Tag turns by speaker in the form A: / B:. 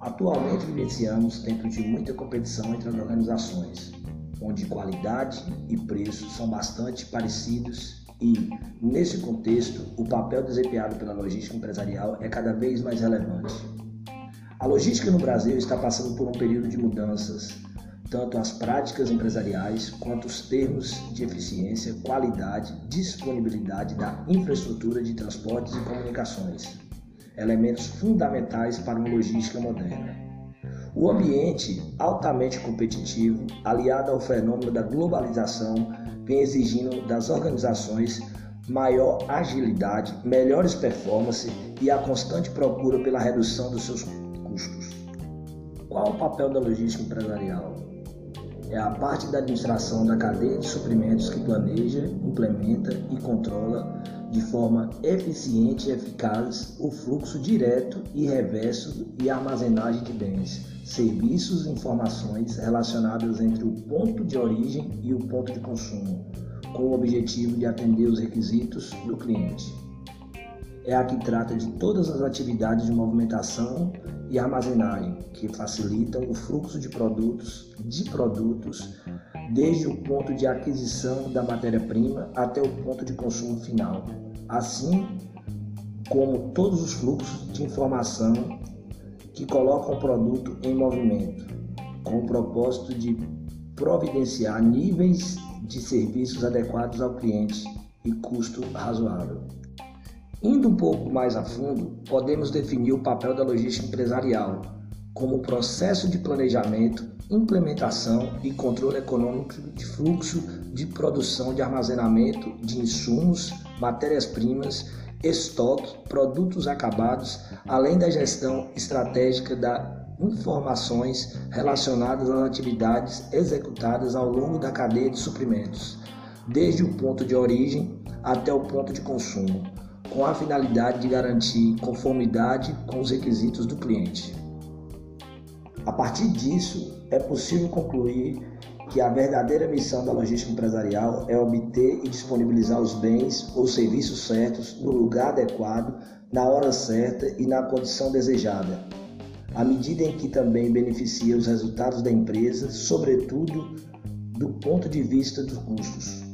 A: Atualmente vivenciamos tempos de muita competição entre as organizações, onde qualidade e preço são bastante parecidos e, nesse contexto, o papel desempenhado pela logística empresarial é cada vez mais relevante. A logística no Brasil está passando por um período de mudanças, tanto as práticas empresariais quanto os termos de eficiência, qualidade, disponibilidade da infraestrutura de transportes e comunicações, elementos fundamentais para uma logística moderna. O ambiente altamente competitivo, aliado ao fenômeno da globalização, vem exigindo das organizações maior agilidade, melhores performances e a constante procura pela redução dos seus custos. Qual o papel da logística empresarial? É a parte da administração da cadeia de suprimentos que planeja, implementa e controla de forma eficiente e eficaz o fluxo direto e reverso e armazenagem de bens, serviços e informações relacionadas entre o ponto de origem e o ponto de consumo, com o objetivo de atender os requisitos do cliente. É a que trata de todas as atividades de movimentação e armazenagem que facilitam o fluxo de produtos, de produtos, desde o ponto de aquisição da matéria-prima até o ponto de consumo final, assim como todos os fluxos de informação que colocam o produto em movimento, com o propósito de providenciar níveis de serviços adequados ao cliente e custo razoável. Indo um pouco mais a fundo, podemos definir o papel da logística empresarial como processo de planejamento, implementação e controle econômico de fluxo de produção de armazenamento de insumos, matérias-primas, estoque, produtos acabados, além da gestão estratégica da informações relacionadas às atividades executadas ao longo da cadeia de suprimentos, desde o ponto de origem até o ponto de consumo com a finalidade de garantir conformidade com os requisitos do cliente. A partir disso, é possível concluir que a verdadeira missão da logística empresarial é obter e disponibilizar os bens ou serviços certos no lugar adequado, na hora certa e na condição desejada, à medida em que também beneficia os resultados da empresa, sobretudo do ponto de vista dos custos.